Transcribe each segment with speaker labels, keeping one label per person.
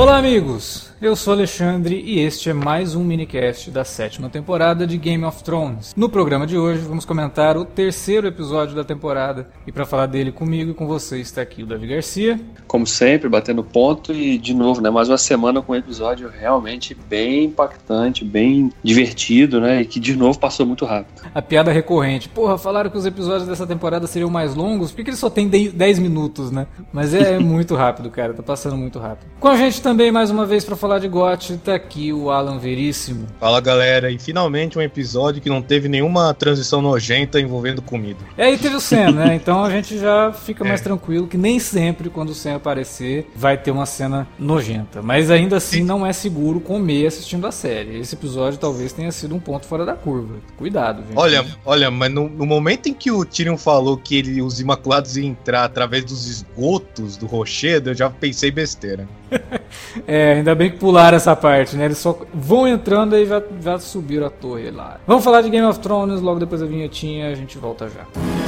Speaker 1: Olá, amigos! Eu sou Alexandre e este é mais um minicast da sétima temporada de Game of Thrones. No programa de hoje vamos comentar o terceiro episódio da temporada e para falar dele comigo e com você está aqui o Davi Garcia.
Speaker 2: Como sempre, batendo ponto e de novo, né, mais uma semana com um episódio realmente bem impactante, bem divertido, né, e que de novo passou muito rápido.
Speaker 1: A piada recorrente. Porra, falaram que os episódios dessa temporada seriam mais longos, por que eles só tem 10 minutos, né? Mas é muito rápido, cara, tá passando muito rápido. Com a gente também mais uma vez para falar de GOT, tá aqui o Alan Veríssimo.
Speaker 3: Fala galera, e finalmente um episódio que não teve nenhuma transição nojenta envolvendo comida.
Speaker 1: É, e teve o Sam, né? Então a gente já fica mais é. tranquilo que nem sempre quando o Sam aparecer vai ter uma cena nojenta. Mas ainda assim não é seguro comer assistindo a série. Esse episódio talvez tenha sido um ponto fora da curva. Cuidado, gente.
Speaker 3: Olha, olha, mas no, no momento em que o Tyrion falou que ele, os Imaculados iam entrar através dos esgotos do Rochedo, eu já pensei besteira.
Speaker 1: é, ainda bem que pularam essa parte, né? Eles só vão entrando e já, subiram a torre lá. Vamos falar de Game of Thrones logo depois da vinhetinha, a gente volta já.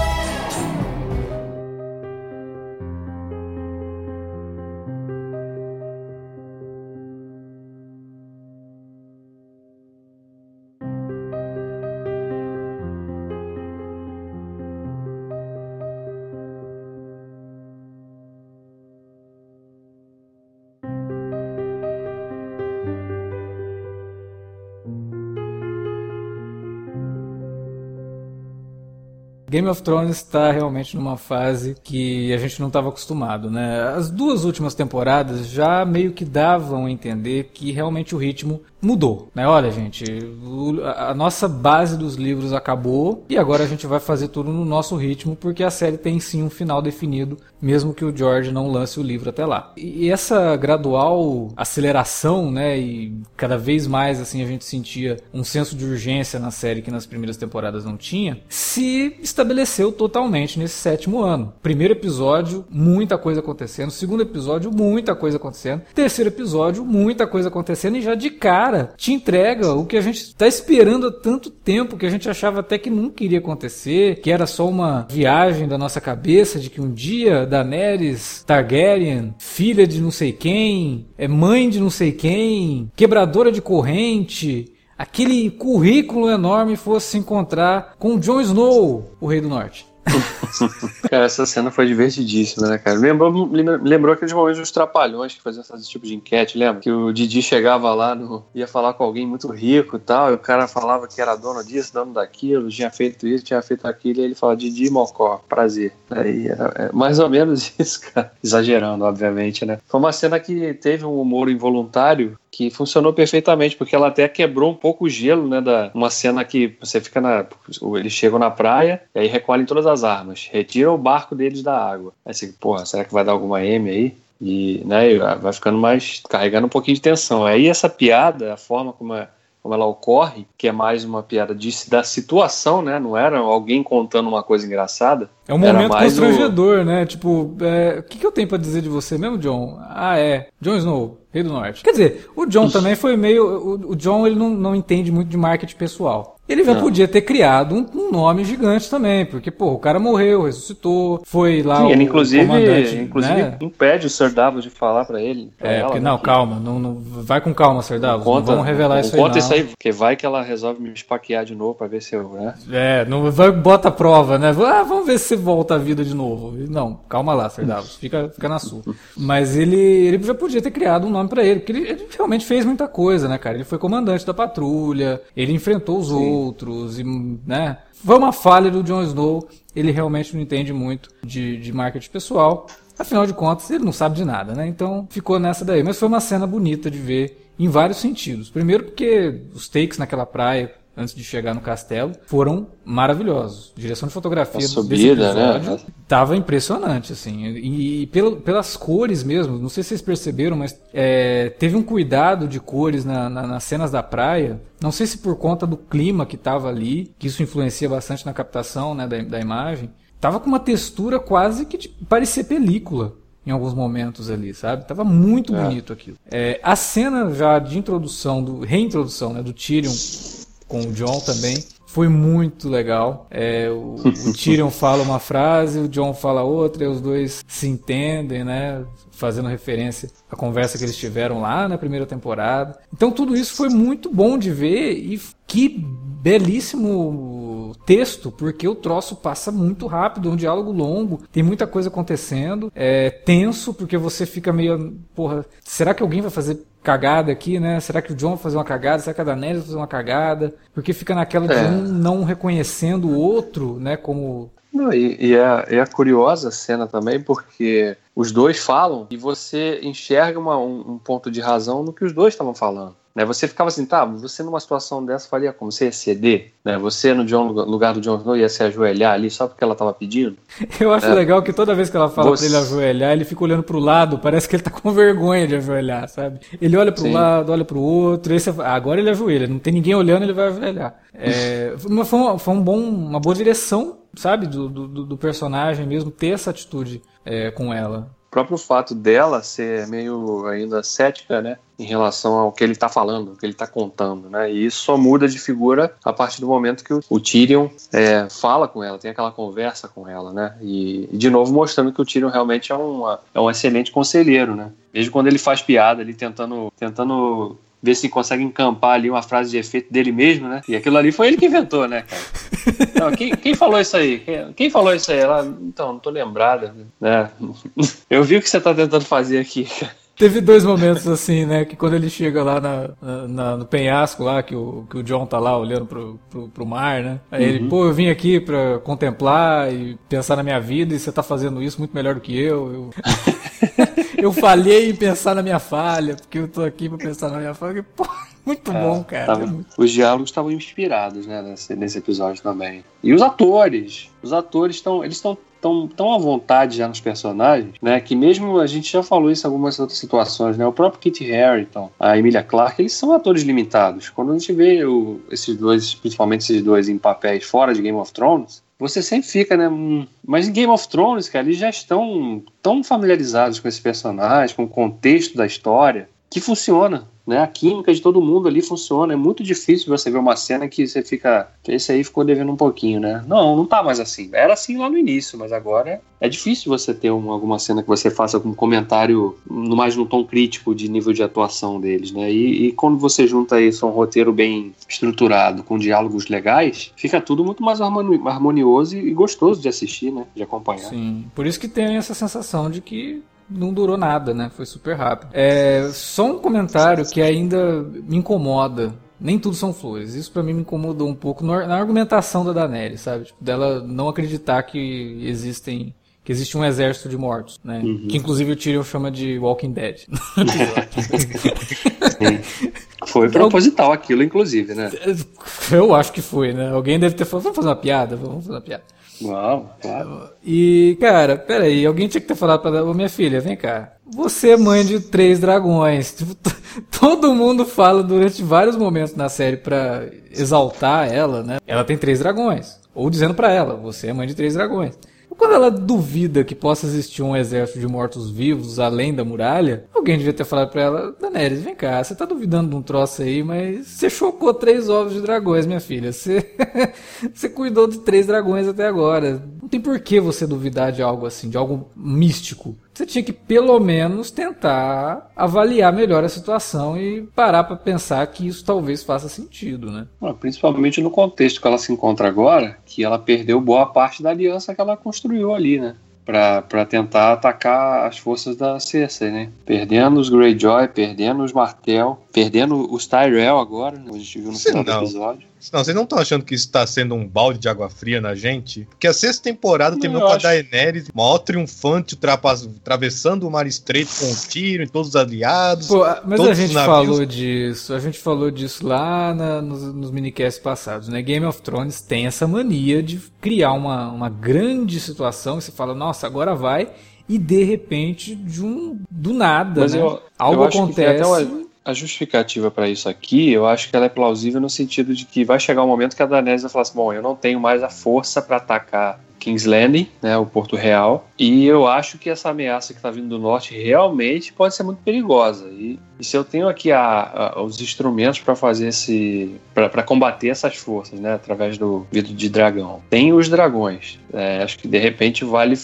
Speaker 1: Game of Thrones está realmente numa fase que a gente não estava acostumado, né? As duas últimas temporadas já meio que davam a entender que realmente o ritmo mudou, né? Olha, gente, a nossa base dos livros acabou e agora a gente vai fazer tudo no nosso ritmo porque a série tem sim um final definido, mesmo que o George não lance o livro até lá. E essa gradual aceleração, né, e cada vez mais assim a gente sentia um senso de urgência na série que nas primeiras temporadas não tinha, se estabeleceu totalmente nesse sétimo ano. Primeiro episódio, muita coisa acontecendo, segundo episódio, muita coisa acontecendo, terceiro episódio, muita coisa acontecendo e já de cara cara te entrega o que a gente está esperando há tanto tempo, que a gente achava até que nunca iria acontecer, que era só uma viagem da nossa cabeça de que um dia Daenerys Targaryen, filha de não sei quem, é mãe de não sei quem, quebradora de corrente, aquele currículo enorme fosse se encontrar com Jon Snow, o Rei do Norte.
Speaker 2: cara, essa cena foi divertidíssima, né, cara? Lembrou, lembrou aqueles momentos dos trapalhões que faziam esse tipo de enquete, lembra? Que o Didi chegava lá, no, ia falar com alguém muito rico e tal, e o cara falava que era dono disso, dono daquilo, tinha feito isso, tinha feito aquilo, e ele falava Didi Mocó, prazer. Aí era é, mais ou menos isso, cara. Exagerando, obviamente, né? Foi uma cena que teve um humor involuntário que funcionou perfeitamente, porque ela até quebrou um pouco o gelo, né? Da, uma cena que você fica na. Eles chegam na praia e aí recolhem todas as armas, retiram o barco deles da água. Aí você, porra, será que vai dar alguma M aí? E né, vai ficando mais. carregando um pouquinho de tensão. Aí essa piada, a forma como é como ela ocorre, que é mais uma piada de, da situação, né? Não era alguém contando uma coisa engraçada.
Speaker 1: É um momento constrangedor, o... né? Tipo, é, o que, que eu tenho para dizer de você mesmo, John? Ah, é. Jon Snow, Rei do Norte. Quer dizer, o John também foi meio. O, o John ele não, não entende muito de marketing pessoal. Ele já não. podia ter criado um, um, nome gigante também, porque, pô, o cara morreu, ressuscitou, foi lá Sim, o
Speaker 2: ele, inclusive, comandante, inclusive né? impede o Sir Davos de falar para ele.
Speaker 1: Pra é, ela, porque, né, não, calma, não, não, vai com calma, Sir Davos, conta, não vamos revelar não, isso
Speaker 2: aí
Speaker 1: Conta
Speaker 2: isso aí, porque vai que ela resolve me espaquear de novo para ver se eu, né?
Speaker 1: É, não vai, bota a prova, né? Ah, vamos ver se você volta à vida de novo. Não, calma lá, Sir Davos, fica, fica na sua. Mas ele, ele já podia ter criado um nome para ele, porque ele, ele, realmente fez muita coisa, né, cara? Ele foi comandante da patrulha, ele enfrentou os Sim. outros e né? Foi uma falha do Jon Snow, ele realmente não entende muito de, de marketing pessoal. Afinal de contas, ele não sabe de nada, né? Então ficou nessa daí. Mas foi uma cena bonita de ver em vários sentidos. Primeiro porque os takes naquela praia antes de chegar no castelo, foram maravilhosos. Direção de fotografia
Speaker 2: a subida, né?
Speaker 1: Tava impressionante, assim. E, e pelas cores mesmo, não sei se vocês perceberam, mas é, teve um cuidado de cores na, na, nas cenas da praia. Não sei se por conta do clima que tava ali, que isso influencia bastante na captação né, da, da imagem. Tava com uma textura quase que de parecer película em alguns momentos ali, sabe? Tava muito é. bonito aquilo. É, a cena já de introdução, do reintrodução, né, do Tyrion com o John também. Foi muito legal. É, o, o Tyrion fala uma frase, o John fala outra, e os dois se entendem, né? Fazendo referência à conversa que eles tiveram lá na primeira temporada. Então tudo isso foi muito bom de ver e que belíssimo texto, porque o troço passa muito rápido, é um diálogo longo, tem muita coisa acontecendo, é tenso, porque você fica meio, porra, será que alguém vai fazer cagada aqui, né? Será que o John vai fazer uma cagada? Será que a Daenerys vai fazer uma cagada? Porque fica naquela é. de um não reconhecendo o outro, né? Como
Speaker 2: não, e, e é, é curiosa a cena também, porque os dois falam e você enxerga uma, um, um ponto de razão no que os dois estavam falando. Né? Você ficava assim, tá, você numa situação dessa faria como? Você ia ceder? Né? Você no John, lugar do Jon Snow ia se ajoelhar ali só porque ela estava pedindo?
Speaker 1: Eu acho é. legal que toda vez que ela fala você... pra ele ajoelhar, ele fica olhando pro lado, parece que ele tá com vergonha de ajoelhar, sabe? Ele olha pro Sim. lado, olha pro outro, esse, agora ele ajoelha, não tem ninguém olhando, ele vai ajoelhar. É, foi, uma, foi um bom, uma boa direção, sabe, do, do, do personagem mesmo, ter essa atitude é, com ela
Speaker 2: próprio fato dela ser meio ainda cética, né, em relação ao que ele está falando, o que ele está contando, né, e isso só muda de figura a partir do momento que o Tyrion é, fala com ela, tem aquela conversa com ela, né, e, de novo mostrando que o Tyrion realmente é, uma, é um excelente conselheiro, né, mesmo quando ele faz piada, ele tentando, tentando ver se consegue encampar ali uma frase de efeito dele mesmo, né? E aquilo ali foi ele que inventou, né, cara? Quem, quem, falou isso aí? Quem, quem, falou isso aí? Ela, então, não tô lembrada, né? Eu vi o que você tá tentando fazer aqui,
Speaker 1: Teve dois momentos assim, né? Que quando ele chega lá na, na, no penhasco lá, que o, que o John tá lá olhando pro, pro, pro mar, né? Aí uhum. ele, pô, eu vim aqui pra contemplar e pensar na minha vida e você tá fazendo isso muito melhor do que eu. Eu, eu falhei em pensar na minha falha, porque eu tô aqui pra pensar na minha falha. Pô, muito é, bom, cara.
Speaker 2: Tava, os diálogos estavam inspirados, né, nesse, nesse episódio também. E os atores, os atores estão, eles estão tão, tão à vontade já nos personagens, né? Que mesmo a gente já falou isso em algumas outras situações, né? O próprio Kit Harington, a Emilia Clarke, eles são atores limitados. Quando a gente vê o, esses dois, principalmente esses dois em papéis fora de Game of Thrones, você sempre fica, né? Hum, mas em Game of Thrones, cara, eles já estão tão familiarizados com esse personagem, com o contexto da história, que funciona. Né? A química de todo mundo ali funciona. É muito difícil você ver uma cena que você fica. Esse aí ficou devendo um pouquinho, né? Não, não tá mais assim. Era assim lá no início, mas agora é difícil você ter uma, alguma cena que você faça com um comentário no mais no tom crítico de nível de atuação deles, né? E, e quando você junta isso a um roteiro bem estruturado, com diálogos legais, fica tudo muito mais harmonioso e gostoso de assistir, né? De acompanhar.
Speaker 1: Sim, por isso que tem essa sensação de que não durou nada, né? Foi super rápido. É, só um comentário que ainda me incomoda. Nem tudo são flores. Isso para mim me incomodou um pouco na argumentação da Daenerys, sabe? Tipo, dela não acreditar que existem que existe um exército de mortos, né? Uhum. Que inclusive o Tyrion chama de Walking Dead.
Speaker 2: foi proposital aquilo, inclusive, né?
Speaker 1: Eu acho que foi, né? Alguém deve ter falado, vamos fazer uma piada, vamos fazer uma piada.
Speaker 2: Uau, claro.
Speaker 1: E, cara, peraí, alguém tinha que ter falado pra Ô, minha filha, vem cá. Você é mãe de três dragões. Tipo, todo mundo fala durante vários momentos na série pra exaltar ela, né? Ela tem três dragões. Ou dizendo pra ela, você é mãe de três dragões. Quando ela duvida que possa existir um exército de mortos-vivos além da muralha, alguém devia ter falado pra ela: Daenerys, vem cá, você tá duvidando de um troço aí, mas você chocou três ovos de dragões, minha filha. Você, você cuidou de três dragões até agora. Não tem por que você duvidar de algo assim, de algo místico você tinha que pelo menos tentar avaliar melhor a situação e parar para pensar que isso talvez faça sentido, né?
Speaker 2: Principalmente no contexto que ela se encontra agora, que ela perdeu boa parte da aliança que ela construiu ali, né? para tentar atacar as forças da Cersei, né? Perdendo os Greyjoy, perdendo os Martel, perdendo os Tyrell agora, né? a gente viu no final do episódio.
Speaker 3: Não, vocês não estão achando que isso está sendo um balde de água fria na gente? Porque a sexta temporada
Speaker 2: Não,
Speaker 3: terminou com a
Speaker 2: acho-
Speaker 3: Daenerys, maior triunfante, ultrapass- atravessando o mar estreito com um tiro em todos os aliados.
Speaker 1: Pô, mas a gente
Speaker 3: navios-
Speaker 1: falou disso, a gente falou disso lá na- nos, nos minicasts passados, né? Game of Thrones tem essa mania de criar uma, uma grande situação e você fala, nossa, agora vai, e de repente, de um, do nada,
Speaker 2: Mas
Speaker 1: né?
Speaker 2: eu,
Speaker 1: Algo
Speaker 2: eu
Speaker 1: acontece.
Speaker 2: A justificativa para isso aqui, eu acho que ela é plausível no sentido de que vai chegar um momento que a Daenerys vai falar assim, bom, eu não tenho mais a força para atacar King's Landing, né, o Porto Real, e eu acho que essa ameaça que está vindo do norte realmente pode ser muito perigosa. E, e se eu tenho aqui a- a- os instrumentos para fazer esse, para combater essas forças, né, através do vidro de dragão, tem os dragões. É, acho que de repente vale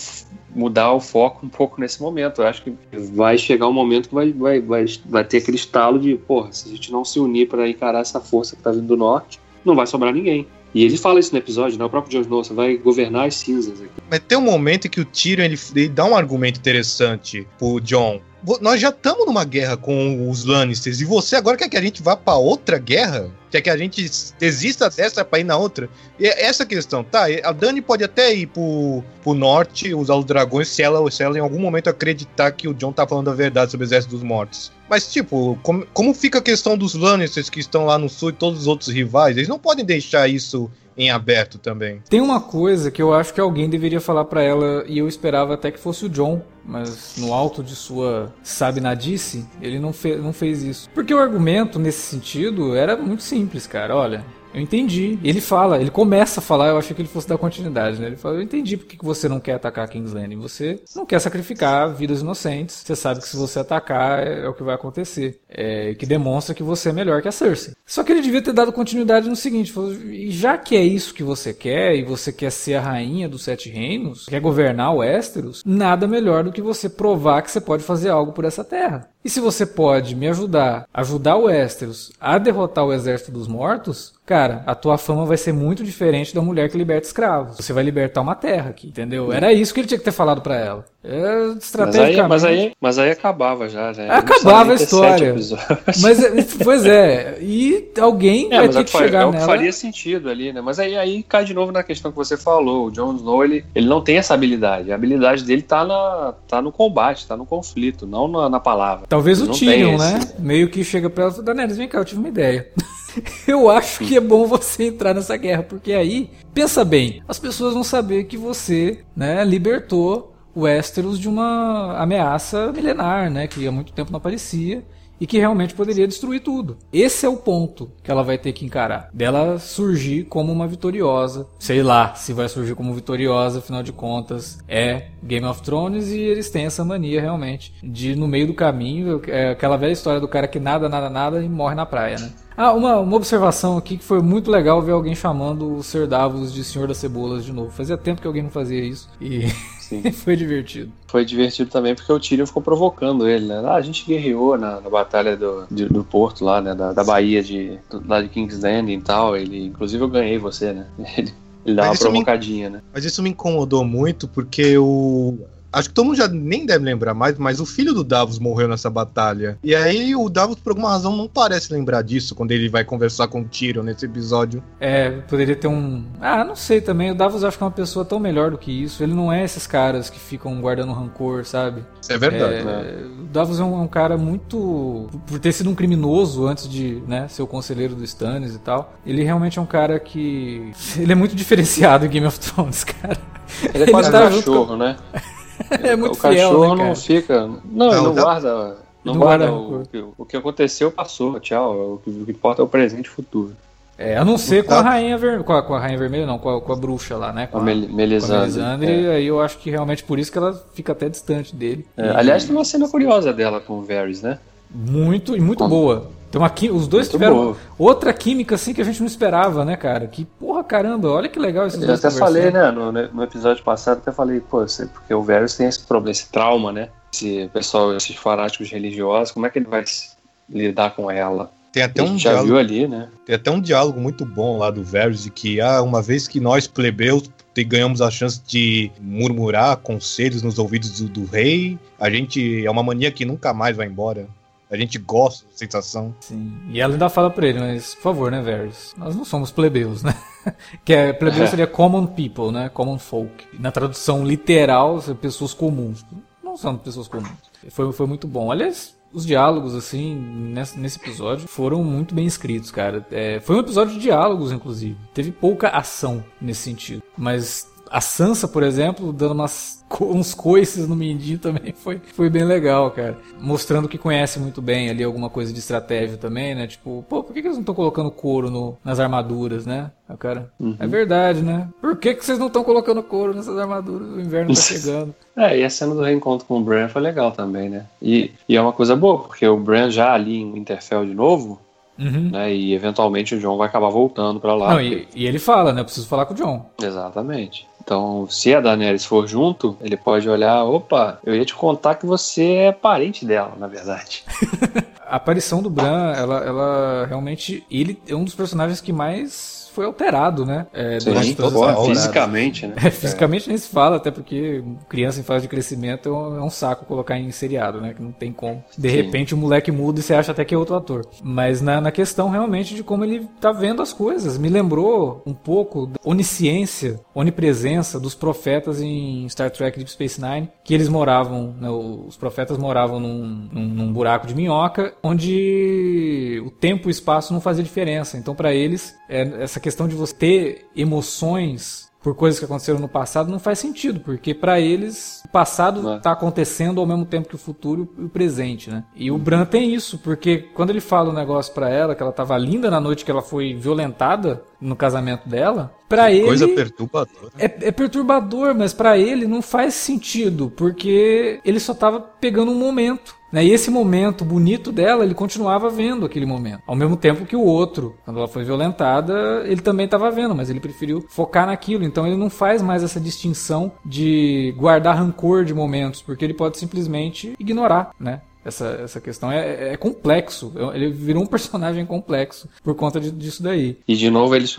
Speaker 2: mudar o foco um pouco nesse momento. Eu acho que vai chegar um momento que vai, vai, vai, vai ter aquele estalo de, porra, se a gente não se unir para encarar essa força que tá vindo do norte, não vai sobrar ninguém. E ele fala isso no episódio, né? O próprio Jon Snow, vai governar as cinzas aqui.
Speaker 3: Mas tem um momento que o Tyrion ele, ele dá um argumento interessante pro John. Nós já estamos numa guerra com os Lannisters e você agora quer que a gente vá pra outra guerra? Quer que a gente desista dessa pra ir na outra? E é essa questão, tá? A Dani pode até ir pro, pro norte, usar os dragões, se ela, se ela em algum momento acreditar que o John tá falando a verdade sobre o exército dos mortos. Mas, tipo, como, como fica a questão dos Lannisters que estão lá no sul e todos os outros rivais? Eles não podem deixar isso em aberto também.
Speaker 1: Tem uma coisa que eu acho que alguém deveria falar pra ela e eu esperava até que fosse o John, mas no alto de sua sabinadice, ele não, fe não fez isso. Porque o argumento nesse sentido era muito simples, cara. Olha, eu entendi. Ele fala, ele começa a falar, eu achei que ele fosse dar continuidade, né? Ele fala, eu entendi porque que você não quer atacar King's Landing. Você não quer sacrificar vidas inocentes. Você sabe que se você atacar é, é o que vai acontecer. É, que demonstra que você é melhor que a Cersei. Só que ele devia ter dado continuidade no seguinte, falou, já que é isso que você quer, e você quer ser a rainha dos sete reinos, quer governar o Westeros, nada melhor do que você provar que você pode fazer algo por essa terra. E se você pode me ajudar, ajudar o Westeros a derrotar o exército dos mortos, cara, a tua fama vai ser muito diferente da mulher que liberta escravos. Você vai libertar uma terra aqui, entendeu? Era isso que ele tinha que ter falado pra ela. É,
Speaker 2: Mas aí, mas, aí, mas aí acabava já, né?
Speaker 1: Acabava a história. Mas, é, pois é, e alguém
Speaker 2: É,
Speaker 1: vai
Speaker 2: é
Speaker 1: ter
Speaker 2: o
Speaker 1: que chegar
Speaker 2: é
Speaker 1: nela.
Speaker 2: faria sentido ali, né? Mas aí, aí cai de novo na questão que você falou. O Jon Snow, ele, ele não tem essa habilidade. A habilidade dele tá, na, tá no combate, tá no conflito, não na, na palavra.
Speaker 1: Talvez
Speaker 2: Ele
Speaker 1: o Tyrion,
Speaker 2: tem
Speaker 1: né?
Speaker 2: esse-
Speaker 1: Meio que chega pra ela e Daenerys, vem cá, eu tive uma ideia. eu acho que é bom você entrar nessa guerra, porque aí, pensa bem, as pessoas vão saber que você, né, libertou Westeros de uma ameaça milenar, né, que há muito tempo não aparecia e que realmente poderia destruir tudo. Esse é o ponto que ela vai ter que encarar. Dela surgir como uma vitoriosa. Sei lá se vai surgir como vitoriosa, afinal de contas, é Game of Thrones e eles têm essa mania realmente de no meio do caminho, é aquela velha história do cara que nada, nada, nada e morre na praia, né? Ah, uma, uma observação aqui que foi muito legal ver alguém chamando o Ser Davos de Senhor das Cebolas de novo. Fazia tempo que alguém não fazia isso e
Speaker 2: Sim.
Speaker 1: foi divertido.
Speaker 2: Foi divertido também porque o Tyrion ficou provocando ele, né? Ah, a gente guerreou na, na batalha do, de- do porto lá, né? Da, da Bahia de, do- lá de King's Landing e tal. Ele, inclusive eu ganhei você, né? Ele, ele dá
Speaker 3: Mas
Speaker 2: uma
Speaker 3: isso me-
Speaker 2: provocadinha, né?
Speaker 3: Mas isso me incomodou muito porque o. Acho que todo mundo já nem deve lembrar mais, mas o filho do Davos morreu nessa batalha. E aí o Davos, por alguma razão, não parece lembrar disso quando ele vai conversar com o Tyrion nesse episódio.
Speaker 1: É, poderia ter um. Ah, não sei também. O Davos acho que é uma pessoa tão melhor do que isso. Ele não é esses caras que ficam guardando rancor, sabe?
Speaker 3: Isso é verdade.
Speaker 1: É,
Speaker 2: né?
Speaker 1: O Davos é um, é um cara muito. Por ter sido um criminoso antes de né, ser o conselheiro do Stannis e tal. Ele realmente é um cara que. Ele é muito diferenciado em Game of Thrones, cara.
Speaker 2: Ele é quase um
Speaker 1: tá junto
Speaker 2: cachorro, né?
Speaker 1: É muito
Speaker 2: o cachorro
Speaker 1: fiel, né,
Speaker 2: não fica. Não, ele
Speaker 3: Não,
Speaker 2: não guarda. Não,
Speaker 1: Não
Speaker 2: guarda,
Speaker 1: guarda
Speaker 2: o, o que aconteceu passou, tchau. O que, o que importa é o presente e o futuro.
Speaker 1: É, a não ser com a Rainha Ver... com, a, com a Rainha Vermelha, não, com a, com a bruxa lá, né? Com
Speaker 2: A Mel-
Speaker 1: com a
Speaker 2: Melisandre.
Speaker 1: Melisandre,
Speaker 2: é.
Speaker 1: aí eu acho que realmente por isso que ela fica até distante dele.
Speaker 2: É,
Speaker 1: E-
Speaker 2: aliás, tem uma cena curiosa dela com o Varys, né?
Speaker 1: Muito e muito boa. Tem uma qui- os dois
Speaker 2: Muito
Speaker 1: tiveram
Speaker 2: boa.
Speaker 1: outra química assim que a gente não esperava, né, cara? Que porra caramba, olha que legal esses
Speaker 2: Eu
Speaker 1: dois
Speaker 2: até falei, né, no, no episódio passado, até falei, pô, você- porque o Varys tem esse problema, esse trauma, né? Esse pessoal, esses fanáticos religiosos, como é que ele vai lidar com ela?
Speaker 3: Tem até
Speaker 2: a
Speaker 3: um
Speaker 2: gente já
Speaker 3: diálogo
Speaker 2: viu ali, né?
Speaker 3: Tem até um diálogo muito bom lá do Varys de que, ah, uma vez que nós, plebeus, ganhamos a chance de murmurar conselhos nos ouvidos do, do rei, a gente é uma mania que nunca mais vai embora. A gente gosta da sensação.
Speaker 1: Sim. E ela ainda fala pra ele, mas por favor, né, Varys? Nós não somos plebeus, né? que é, plebeu é. seria common people, né? Common folk. Na tradução literal, pessoas comuns. Não são pessoas comuns. Foi, foi muito bom. Aliás, os diálogos, assim, nesse, nesse, episódio foram muito bem escritos, cara. É, foi um episódio de diálogos, inclusive. Teve pouca ação nesse sentido. Mas a Sansa, por exemplo, dando umas, uns coices no mindinho também foi, foi bem legal, cara. Mostrando que conhece muito bem ali alguma coisa de estratégia também, né? Tipo, pô, por que, que eles não estão colocando couro no, nas armaduras, né? O cara, uhum. é verdade, né? Por que, que vocês não estão colocando couro nessas armaduras? O inverno tá chegando.
Speaker 2: é, e a cena do reencontro com o Bran foi legal também, né? E, e é uma coisa boa, porque o Bran já ali em Winterfell de novo, Uhum. Né, e eventualmente o John vai acabar voltando para lá.
Speaker 1: Não, porque... e, e, ele fala, né? Eu preciso falar com o John.
Speaker 2: Exatamente. Então, se a Daenerys for junto, ele pode olhar, opa, eu ia te contar que você é parente dela, na verdade.
Speaker 1: a aparição do Bran, ela, ela realmente, ele é um dos personagens que mais foi alterado, né?
Speaker 2: É, Sim, toda fisicamente, né?
Speaker 1: É, fisicamente nem se fala, até porque criança em fase de crescimento é um, é um, saco colocar em seriado, né? Que não tem como. De Sim. repente o moleque muda e você acha até que é outro ator. Mas na, na questão realmente de como ele tá vendo as coisas. Me lembrou um pouco da onisciência, onipresença dos profetas em Star Trek Deep Space Nine, que eles moravam, né, os profetas moravam num, num, num buraco de minhoca, onde o tempo e o espaço não fazia diferença. Então, para eles, é, essa questão de você ter emoções por coisas que aconteceram no passado não faz sentido, porque para eles o passado está acontecendo ao mesmo tempo que o futuro e o presente, né? E o Bran tem isso, porque quando ele fala o um negócio para ela, que ela tava linda na noite que ela foi violentada no casamento dela, para ele
Speaker 3: coisa perturbadora.
Speaker 1: É, é perturbador, mas para ele não faz sentido, porque ele só tava pegando um momento. Né? E esse momento bonito dela, ele continuava vendo aquele momento. Ao mesmo tempo que o outro, quando ela foi violentada, ele também estava vendo, mas ele preferiu focar naquilo. Então ele não faz mais essa distinção de guardar rancor de momentos, porque ele pode simplesmente ignorar, né? essa, essa questão. É, é, complexo. Ele virou um personagem complexo por conta disso daí.
Speaker 2: E de novo, eles,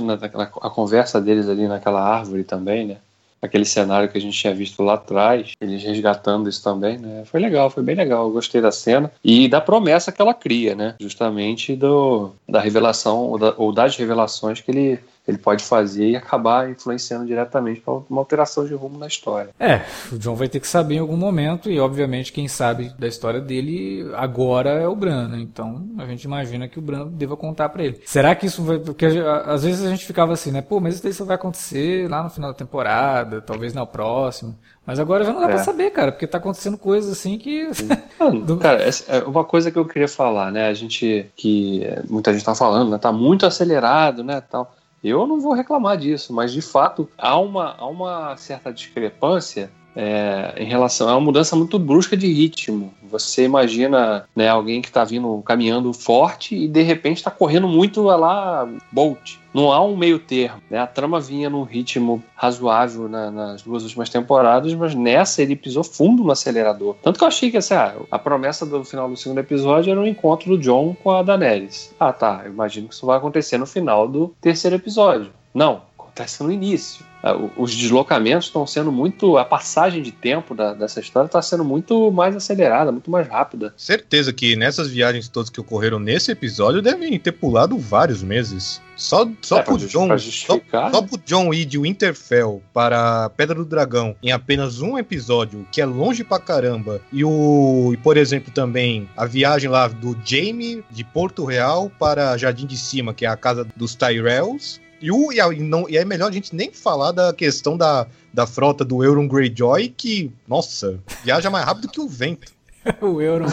Speaker 2: a conversa deles ali naquela árvore também, né? Aquele cenário que a gente tinha visto lá atrás, eles resgatando isso também, né? Foi legal, foi bem legal, eu gostei da cena e da promessa que ela cria, né? Justamente do, da revelação ou, da, ou das revelações que ele ele pode fazer e acabar influenciando diretamente para uma alteração de rumo na história.
Speaker 1: É, o John vai ter que saber em algum momento e obviamente quem sabe da história dele agora é o Bran, né? Então a gente imagina que o Bran deva contar para ele. Será que isso vai porque às vezes a gente ficava assim, né? Pô, mas isso vai acontecer lá no final da temporada, talvez no próximo. Mas agora já não dá é. pra saber, cara, porque tá acontecendo coisas assim que.
Speaker 2: Do... Cara, é uma coisa que eu queria falar, né? A gente. que muita gente tá falando, né? Tá muito acelerado, né? Tal. Eu não vou reclamar disso, mas de fato há uma, há uma certa discrepância é, em relação a uma mudança muito brusca de ritmo. Você imagina né, alguém que está vindo caminhando forte e de repente está correndo muito lá Bolt. Não há um meio termo. Né? A trama vinha num ritmo razoável na, nas duas últimas temporadas, mas nessa ele pisou fundo no acelerador. Tanto que eu achei que assim, ah, a promessa do final do segundo episódio era o um encontro do John com a Daenerys. Ah, tá. Eu imagino que isso vai acontecer no final do terceiro episódio. Não, acontece no início. Ah, os deslocamentos estão sendo muito. A passagem de tempo da, dessa história está sendo muito mais acelerada, muito mais rápida.
Speaker 3: Certeza que nessas viagens todas que ocorreram nesse episódio devem ter pulado vários meses. Só, só, é, pro John, só, só pro John ir de Winterfell para Pedra do Dragão em apenas um episódio, que é longe pra caramba, e o. E, por exemplo, também a viagem lá do Jaime de Porto Real para Jardim de Cima, que é a casa dos Tyrells e, o, e, a, e, não, e é melhor a gente nem falar da questão da, da frota do Euron Greyjoy, que, nossa, viaja mais rápido que o vento.
Speaker 1: o Euron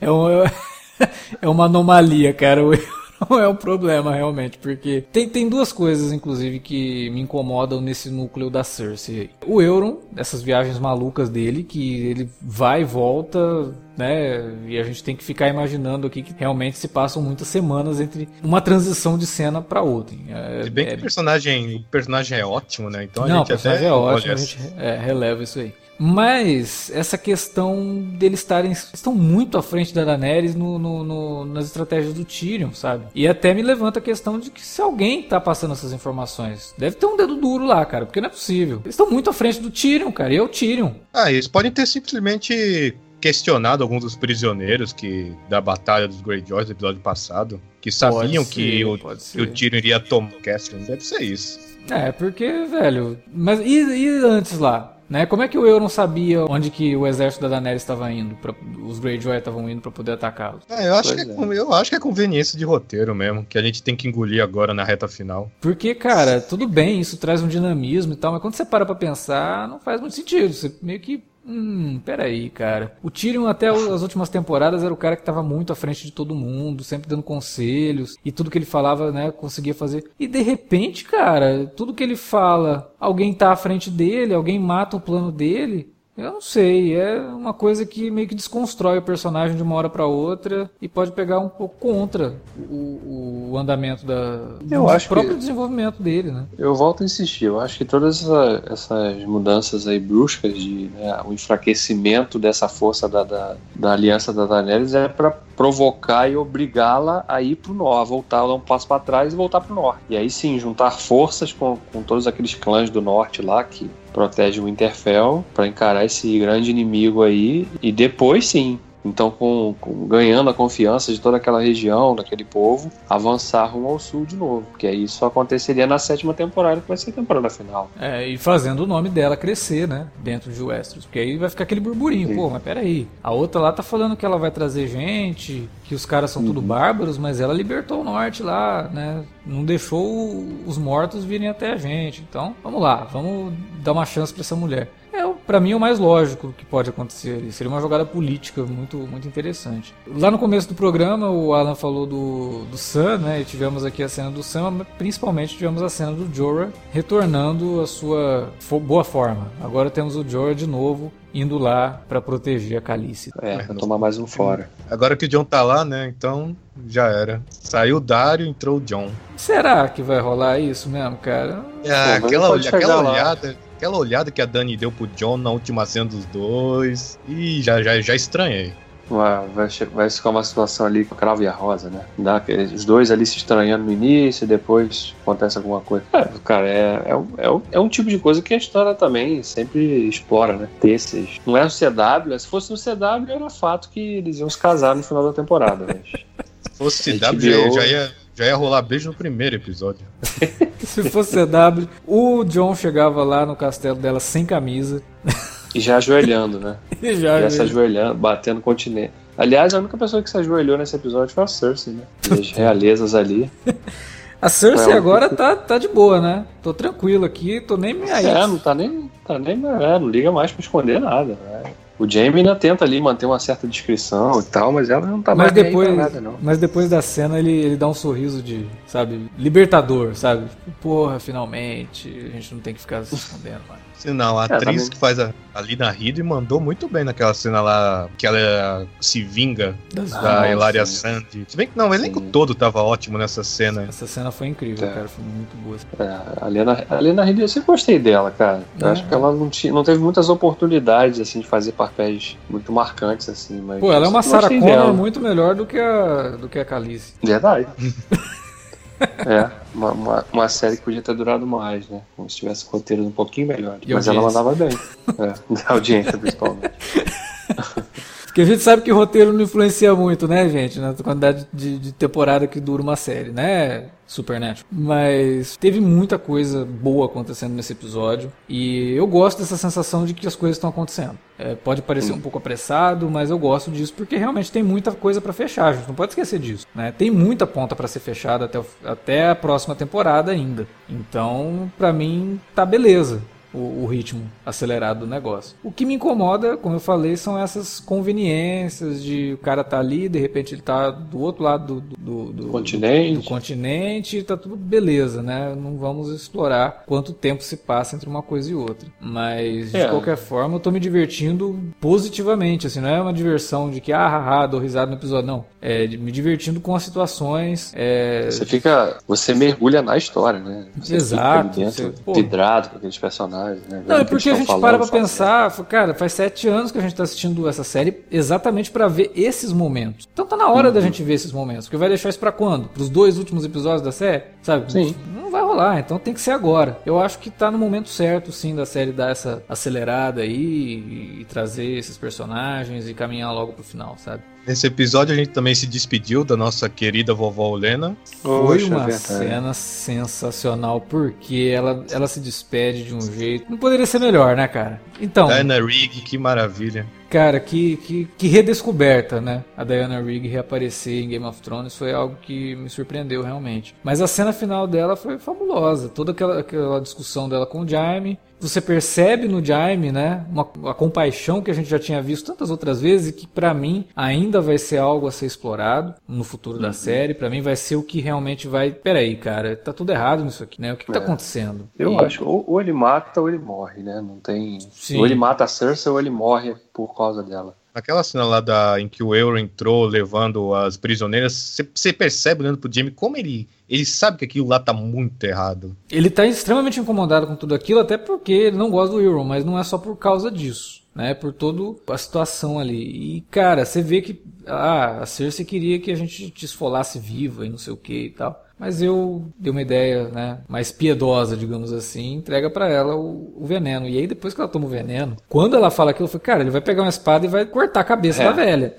Speaker 1: é, um, é uma anomalia, cara. O Euron não é um problema, realmente, porque tem, tem duas coisas, inclusive, que me incomodam nesse núcleo da Cersei. O Euron, essas viagens malucas dele, que ele vai e volta, né? E a gente tem que ficar imaginando aqui que realmente se passam muitas semanas entre uma transição de cena para outra.
Speaker 3: É, se bem que é... o, personagem, o personagem é ótimo, né?
Speaker 1: Então a Não, gente o personagem até é ótimo, a gente é, releva isso aí. Mas essa questão deles estarem estão muito à frente da Daenerys no, no, no, nas estratégias do Tyrion, sabe? E até me levanta a questão de que se alguém tá passando essas informações, deve ter um dedo duro lá, cara, porque não é possível. Eles estão muito à frente do Tyrion, cara, e é o Tyrion.
Speaker 3: Ah, eles podem ter simplesmente questionado alguns dos prisioneiros que da batalha dos Greyjoys do episódio passado, que sabiam
Speaker 1: Pode
Speaker 3: que,
Speaker 1: ser,
Speaker 3: o, que o
Speaker 1: ser.
Speaker 3: Tyrion iria tomar o Cassian. Deve ser isso.
Speaker 1: É, porque, velho. Mas e, e antes lá? Né? Como é que o Euron sabia onde que o exército da Daenerys estava indo? Pra, os Greyjoy estavam indo pra poder atacá-los?
Speaker 3: É, eu, acho que é,
Speaker 2: é.
Speaker 3: eu acho que é conveniência de roteiro mesmo, que a gente tem que engolir agora na reta final.
Speaker 1: Porque, cara, tudo bem, isso traz um dinamismo e tal, mas quando você para pra pensar, não faz muito sentido. Você meio que. Hum, peraí, cara. O Tyrion até as últimas temporadas era o cara que tava muito à frente de todo mundo, sempre dando conselhos, e tudo que ele falava, né, conseguia fazer. E de repente, cara, tudo que ele fala, alguém tá à frente dele, alguém mata o plano dele. Eu não sei, é uma coisa que meio que desconstrói o personagem de uma hora pra outra e pode pegar um pouco contra o, o andamento da,
Speaker 2: Eu
Speaker 1: do
Speaker 2: acho que-
Speaker 1: próprio desenvolvimento dele, né?
Speaker 2: Eu volto a insistir, eu acho que todas essa- essas mudanças aí bruscas de né, o enfraquecimento dessa força da, da, da aliança da Daenerys é para provocar e obrigá-la a ir pro norte, voltar dar um passo para trás e voltar pro norte. E aí sim, juntar forças com, com todos aqueles clãs do norte lá que protegem o Winterfell para encarar esse grande inimigo aí e depois sim então, com, com- ganhando a confiança de toda aquela região, daquele povo, avançar rumo ao sul de novo. Porque aí isso aconteceria na sétima temporada, que vai ser a temporada final.
Speaker 1: É, e fazendo o nome dela crescer, né? Dentro de Westeros. Porque aí vai ficar aquele burburinho.
Speaker 2: Sim.
Speaker 1: Pô, mas peraí. A outra lá tá falando que ela vai trazer gente, que os caras são tudo bárbaros, mas ela libertou o norte lá, né? Não deixou os mortos virem até a gente. Então, vamos lá, vamos dar uma chance pra essa mulher. É, pra mim, é o mais lógico que pode acontecer ali. Seria uma jogada política muito, muito interessante. Lá no começo do programa, o Alan falou do, do Sam, né? E tivemos aqui a cena do Sam, mas principalmente tivemos a cena do Jorah retornando a sua fo- boa forma. Agora temos o Jorah de novo indo lá pra proteger a Calice.
Speaker 2: É, pra tomar mais um fora.
Speaker 3: Agora que o John tá lá, né? Então já era. Saiu o Dario, entrou o John.
Speaker 1: Será que vai rolar isso mesmo, cara?
Speaker 3: É,
Speaker 2: mas
Speaker 3: aquela,
Speaker 2: pode
Speaker 3: olha-
Speaker 2: chegar
Speaker 3: aquela
Speaker 2: lá.
Speaker 3: olhada. Aquela olhada que a Dani deu pro John na última cena dos dois. E já, já, já estranhei.
Speaker 2: Vai, vai, vai ficar uma situação ali com a Cravo e a Rosa, né? Dá os dois ali se estranhando no início e depois acontece alguma coisa. É, cara, é, é, um- é, um- é um tipo de coisa que a história também sempre explora, né? Ter esses. Não é no CW, se fosse no CW era fato que eles iam se casar no final da temporada, mas.
Speaker 3: Se fosse
Speaker 2: HBO.
Speaker 3: CW, já, já ia, já ia rolar beijo no primeiro episódio.
Speaker 1: Se fosse CW, o John chegava lá no castelo dela sem camisa.
Speaker 2: E já ajoelhando, né?
Speaker 1: E já,
Speaker 2: Já se ajoelhando, batendo continente. Aliás, a única pessoa que se ajoelhou nesse episódio foi a Cersei, né? E as realezas ali.
Speaker 1: A Cersei
Speaker 2: É,
Speaker 1: agora tá, tá de boa, né? Tô tranquilo aqui, tô nem me aí.
Speaker 2: É, não tá nem. Tá nem é, não liga mais pra esconder nada. né? O Jamie ainda tenta ali manter uma certa descrição e tal, mas ela não tá
Speaker 1: Mas
Speaker 2: mais
Speaker 1: depois,
Speaker 2: pra nada, não.
Speaker 1: mas depois da cena ele, ele dá um sorriso de, sabe, libertador, sabe? Tipo, porra, finalmente, a gente não tem que ficar se escondendo, mano.
Speaker 3: Se não, a
Speaker 2: tá
Speaker 3: atriz que faz a, a Lina Headey mandou muito bem naquela cena lá, que ela se vinga
Speaker 1: Das-
Speaker 3: da
Speaker 2: Ah,
Speaker 3: Hilaria
Speaker 2: sim.
Speaker 3: Sandy. Se bem que não, o elenco
Speaker 2: Sim.
Speaker 3: todo tava ótimo nessa cena.
Speaker 1: Essa cena foi incrível,
Speaker 2: É.
Speaker 1: cara, foi muito boa.
Speaker 2: É, a Lena, a Headey, eu sempre gostei dela, cara. Eu
Speaker 1: É.
Speaker 2: acho que ela não, tinha, não teve muitas oportunidades, assim, de fazer papéis muito marcantes, assim. Mas
Speaker 1: Pô, ela é uma Sarah Connor muito melhor do que a, do que a Calice.
Speaker 2: Verdade. é, uma, uma, uma série que podia ter durado mais, né? Como se tivesse roteiros um pouquinho melhores. Mas ela
Speaker 1: audiência.
Speaker 2: mandava bem. É, a audiência, principalmente.
Speaker 1: Porque a gente sabe que roteiro não influencia muito, né, gente? Na quantidade de, de temporada que dura uma série, né? Supernatural. Mas teve muita coisa boa acontecendo nesse episódio. E eu gosto dessa sensação de que as coisas estão acontecendo. É, pode parecer um pouco apressado, mas eu gosto disso porque realmente tem muita coisa pra fechar. A gente não pode esquecer disso. Né? Tem muita ponta pra ser fechada até, o- até a próxima temporada ainda. Então, pra mim, tá beleza o, o ritmo acelerado do negócio. O que me incomoda, como eu falei, são essas conveniências de o cara tá ali, de repente ele tá do outro lado do, do, do-
Speaker 2: Continente.
Speaker 1: do continente, tá tudo beleza, né? Não vamos explorar quanto tempo se passa entre uma coisa e outra. Mas, de
Speaker 2: É.
Speaker 1: qualquer forma, eu tô me divertindo positivamente, assim, não é uma diversão de que, ah, haha, dou risada no episódio, não. É de me divertindo com as situações, é,
Speaker 2: Você fica. Você mergulha na história, né? Você
Speaker 1: Exato,
Speaker 2: Fica dentro,
Speaker 1: você- pô.
Speaker 2: vidrado com aqueles personagens, né?
Speaker 1: Não, é porque a gente
Speaker 2: tão
Speaker 1: para pra
Speaker 2: falando,
Speaker 1: pensar, fala, cara, faz sete anos que a gente tá assistindo essa série exatamente pra ver esses momentos. Então tá na hora
Speaker 2: Uhum.
Speaker 1: da gente ver esses momentos, porque vai deixar isso pra quando? Pros dois últimos episódios da série? Sabe?
Speaker 2: Sim.
Speaker 1: Não vai lá, então tem que ser agora. Eu acho que tá no momento certo, sim, da série dar essa acelerada aí e, e trazer esses personagens e caminhar logo pro final, sabe?
Speaker 3: Nesse episódio a gente também se despediu da nossa querida vovó Olena.
Speaker 1: Foi uma verdade. cena sensacional, porque ela, ela se despede de um jeito. Não poderia ser melhor, né, cara? Então.
Speaker 3: Diana Rigg, que maravilha.
Speaker 1: Cara, que, que, que, redescoberta, né? A Diana Rigg reaparecer em Game of Thrones foi algo que me surpreendeu realmente. Mas a cena final dela foi fabulosa. Toda aquela, aquela discussão dela com o Jaime, você percebe no Jaime, né, uma, uma, compaixão que a gente já tinha visto tantas outras vezes e que para mim ainda vai ser algo a ser explorado no futuro uhum. da série. Para mim vai ser o que realmente vai. Peraí, cara, tá tudo errado nisso aqui, né? O que, que tá é. acontecendo?
Speaker 2: Eu e... acho, ou, ou, ele mata ou ele morre, né? Não tem. Sim. Ou ele mata a Cersei ou ele morre por causa dela.
Speaker 3: Aquela cena lá da, em que o Euron entrou levando as prisioneiras, você percebe olhando pro Jamie como ele, ele sabe que aquilo lá tá muito errado.
Speaker 1: Ele tá extremamente incomodado com tudo aquilo, até porque ele não gosta do Euron, mas não é só por causa disso, né? Por toda a situação ali. E, cara, você vê que ah, a Cersei queria que a gente te esfolasse viva e não sei o que e tal. Mas eu dei uma ideia, né, mais piedosa, digamos assim, entrega para ela o, o, veneno. E aí depois que ela toma o veneno, quando ela fala aquilo, eu falei, cara, ele vai pegar uma espada e vai cortar a cabeça é. da velha.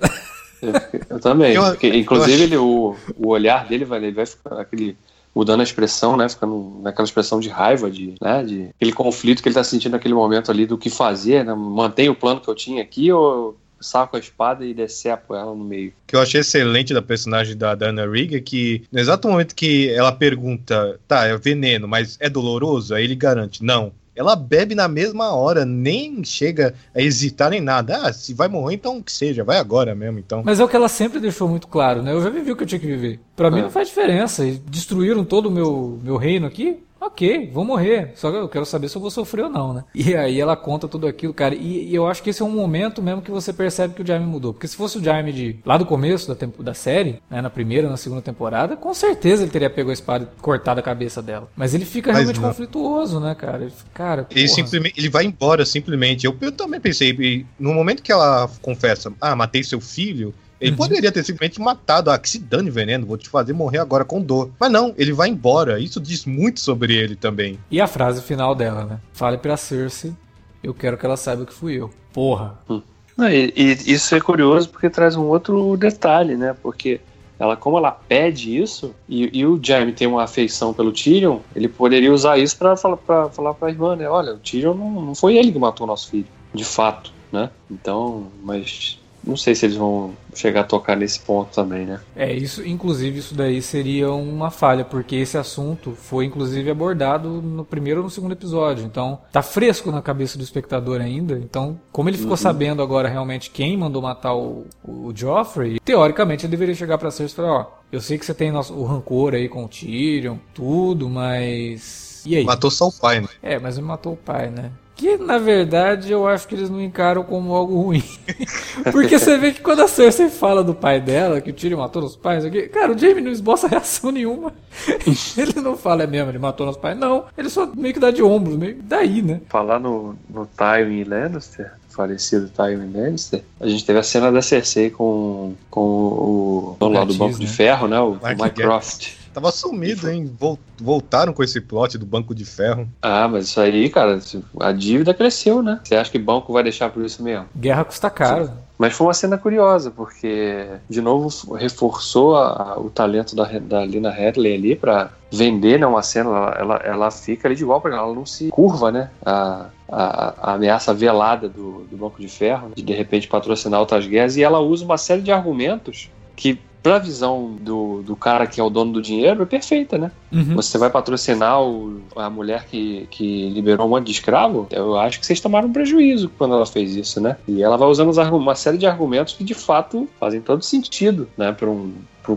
Speaker 2: Eu, eu também. Eu, porque, inclusive, ele, o, o olhar dele vai, ele vai ficar aquele mudando a expressão, né? Ficando naquela expressão de raiva, de, né? De aquele conflito que ele está sentindo naquele momento ali do que fazer, né? Mantém o plano que eu tinha aqui ou saco a espada e decepo ela no meio.
Speaker 3: O que eu achei excelente da personagem da Dana Rigg é que, no exato momento que ela pergunta, tá, é veneno, mas é doloroso? Aí ele garante, não. Ela bebe na mesma hora, nem chega a hesitar nem nada. Ah, se vai morrer, então que seja, vai agora mesmo, então.
Speaker 1: Mas é o que ela sempre deixou muito claro, né? Eu já vivi o que eu tinha que viver. Para é. mim não faz diferença. Destruíram todo o meu, meu reino aqui, Ok, vou morrer. Só que eu quero saber se eu vou sofrer ou não, né? E aí ela conta tudo aquilo, cara. E, e eu acho que esse é um momento mesmo que você percebe que o Jaime mudou. Porque se fosse o Jaime de lá do começo da, tempo, da série, né, na primeira, na segunda temporada, com certeza ele teria pegado a espada e cortado a cabeça dela. Mas ele fica Mas realmente não. conflituoso, né, cara? Ele, cara,
Speaker 3: ele simplesmente ele vai embora simplesmente. Eu, eu também pensei, no momento que ela confessa, ah, matei seu filho, ele uhum. poderia ter simplesmente matado, ah, que se dane veneno, vou te fazer morrer agora com dor. Mas não, ele vai embora. Isso diz muito sobre ele também.
Speaker 1: E a frase final dela, né? Fale pra Cersei, eu quero que ela saiba que fui eu. Porra.
Speaker 2: Hum. E, e, isso é curioso porque traz um outro detalhe, né? Porque ela, como ela pede isso, e, e o Jaime tem uma afeição pelo Tyrion, ele poderia usar isso para falar pra, falar pra irmã, né? Olha, o Tyrion não, não foi ele que matou o nosso filho, de fato, né? Então, mas não sei se eles vão chegar a tocar nesse ponto também, né?
Speaker 1: É, isso, inclusive, isso daí seria uma falha, porque esse assunto foi, inclusive, abordado no primeiro ou no segundo episódio. Então, tá fresco na cabeça do espectador ainda. Então, como ele ficou uhum. sabendo agora realmente quem mandou matar o, o Joffrey, teoricamente ele deveria chegar pra Cersei e falar: ó, eu sei que você tem nosso, o rancor aí com o Tyrion, tudo, mas. E aí?
Speaker 3: Matou só o pai, né?
Speaker 1: É, mas ele matou o pai, né? Que na verdade eu acho que eles não encaram como algo ruim. Porque você vê que quando a Cersei fala do pai dela, que o Tyrion matou os pais, aqui, cara, o Jaime não esboça reação nenhuma. ele não fala, é mesmo, ele matou os pais. Não, ele só meio que dá de ombros, meio daí, né?
Speaker 2: Falar no, no Tywin Lannister, falecido Tywin Lannister, a gente teve a cena da Cersei com, com o dono lá do Banco né? de Ferro, né? O Mycroft.
Speaker 3: Tava sumido, hein? Voltaram com esse plot do Banco de Ferro.
Speaker 2: Ah, mas isso aí, cara, a dívida cresceu, né? Você acha que banco vai deixar por isso mesmo?
Speaker 1: Guerra custa caro.
Speaker 2: Mas foi uma cena curiosa, porque, de novo, reforçou a, a, o talento da, da Lina Headley ali para vender né, uma cena. Ela, ela, ela, fica ali de igual para ela não se curva, né? A, a, a, ameaça velada do, do Banco de Ferro, de de repente patrocinar outras guerras, e ela usa uma série de argumentos que pra visão do, do cara que é o dono do dinheiro, é perfeita, né? Uhum. Você vai patrocinar o, a mulher que, que liberou um monte de escravo, eu acho que vocês tomaram prejuízo quando ela fez isso, né? E ela vai usando uma série de argumentos que de fato fazem todo sentido, né? Pra, um,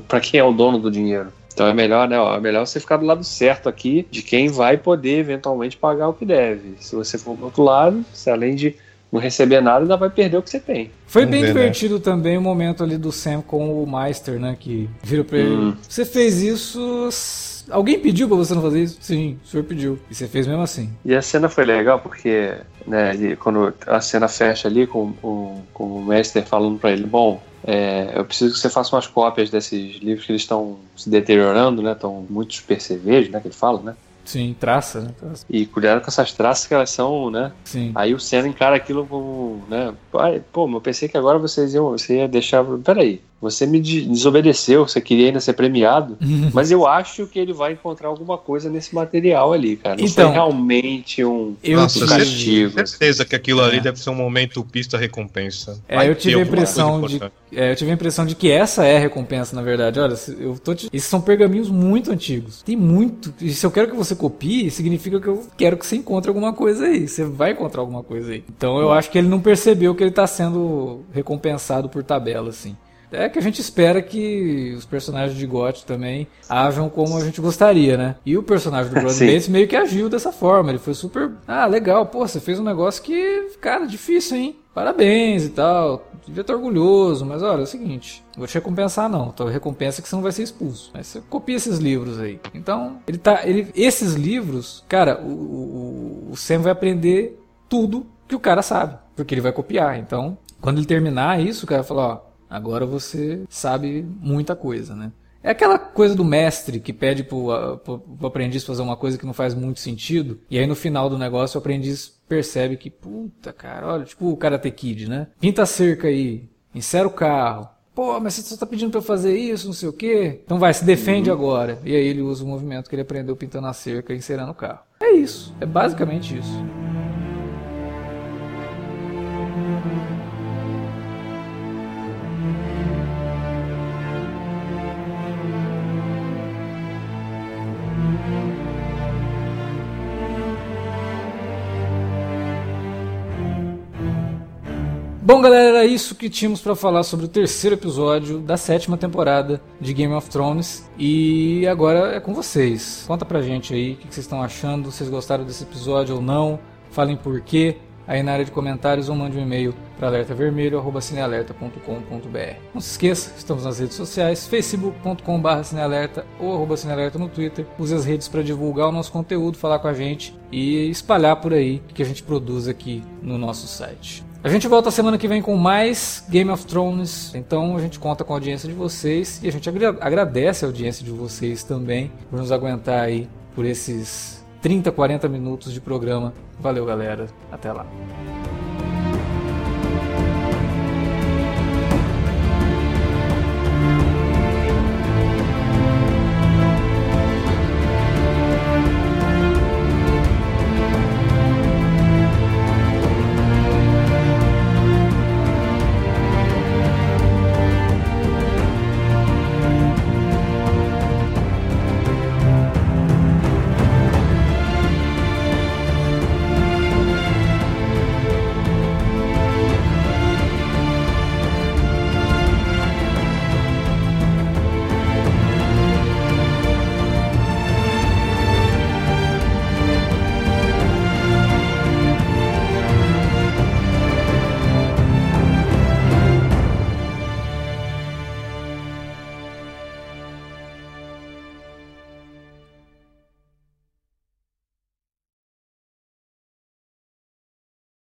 Speaker 2: pra quem é o dono do dinheiro. Então é melhor, né? Ó, é melhor você ficar do lado certo aqui de quem vai poder eventualmente pagar o que deve. Se você for do outro lado, se além de não receber nada, ainda vai perder o que você tem.
Speaker 1: Foi Vamos bem ver, divertido né? também o momento ali do Sam com o Meister, né? Que vira pra ele. Hum. Você fez isso. Alguém pediu pra você não fazer isso? Sim, o senhor pediu. E você fez mesmo assim.
Speaker 2: E a cena foi legal porque, né, ele, quando a cena fecha ali com, com, com o Meister falando pra ele: Bom, é, eu preciso que você faça umas cópias desses livros que eles estão se deteriorando, né? Estão muitos percevejos, né? Que ele fala, né?
Speaker 1: Sim, traça, né? Traça.
Speaker 2: E cuidado com essas traças que elas são, né?
Speaker 1: Sim.
Speaker 2: Aí o Senna encara aquilo como, né? Pô, mas eu pensei que agora vocês iam, você ia deixar. Peraí, você me de- desobedeceu, você queria ainda ser premiado, mas eu acho que ele vai encontrar alguma coisa nesse material ali, cara. Não
Speaker 1: Então,
Speaker 2: foi realmente um,
Speaker 1: Eu
Speaker 3: Nossa,
Speaker 2: um castigo.
Speaker 3: Certeza que aquilo ali
Speaker 1: É.
Speaker 3: deve ser um momento pista-recompensa.
Speaker 1: É,
Speaker 3: Vai
Speaker 1: eu tive a impressão de, é, eu tive a impressão de que essa é a recompensa, na verdade. Olha, se- eu tô te- esses são pergaminhos muito antigos. Tem muito. E se eu quero que você copie, significa que eu quero que você encontre alguma coisa aí. Você vai encontrar alguma coisa aí. Então eu acho que ele não percebeu que ele tá sendo recompensado por tabela, assim. É que a gente espera que os personagens de GOT também ajam como a gente gostaria, né? E o personagem do Brad
Speaker 2: Sim.
Speaker 1: Bates meio que agiu dessa forma. Ele foi super. Ah, legal, pô, você fez um negócio que, cara, difícil, hein? Parabéns e tal. Devia estar orgulhoso, mas olha, é o seguinte: não vou te recompensar, não. Tua recompensa é que você não vai ser expulso. Mas você copia esses livros aí. Então, ele tá. Ele, esses livros, cara, o, o, o Sam vai aprender tudo que o cara sabe. Porque ele vai copiar. Então, quando ele terminar isso, o cara vai falar, ó. Agora você sabe muita coisa, né? É aquela coisa do mestre que pede pro, pro, pro aprendiz fazer uma coisa que não faz muito sentido, e aí no final do negócio o aprendiz percebe que, puta, cara, olha, tipo o Karate Kid, né? Pinta a cerca aí, insera o carro. Pô, mas você só tá pedindo pra eu fazer isso, não sei o quê. Então vai, se defende agora. E aí ele usa o movimento que ele aprendeu pintando a cerca e inserando o carro. É isso. É basicamente isso. Era isso que tínhamos pra falar sobre o terceiro episódio da sétima temporada de Game of Thrones. E agora é com vocês. Conta pra gente aí o que vocês estão achando, se vocês gostaram desse episódio ou não. Falem por quê aí na área de comentários ou mande um e-mail para alertavermelho.cinealerta.com.br. Não se esqueça, estamos nas redes sociais, facebook.com.br cinealerta ou arroba cinealerta no Twitter. Use as redes para divulgar o nosso conteúdo, falar com a gente e espalhar por aí o que a gente produz aqui no nosso site. A gente volta semana que vem com mais Game of Thrones. Então a gente conta com a audiência de vocês e a gente agra- agradece a audiência de vocês também por nos aguentar aí por esses 30, 40 minutos de programa. Valeu, galera. Até lá.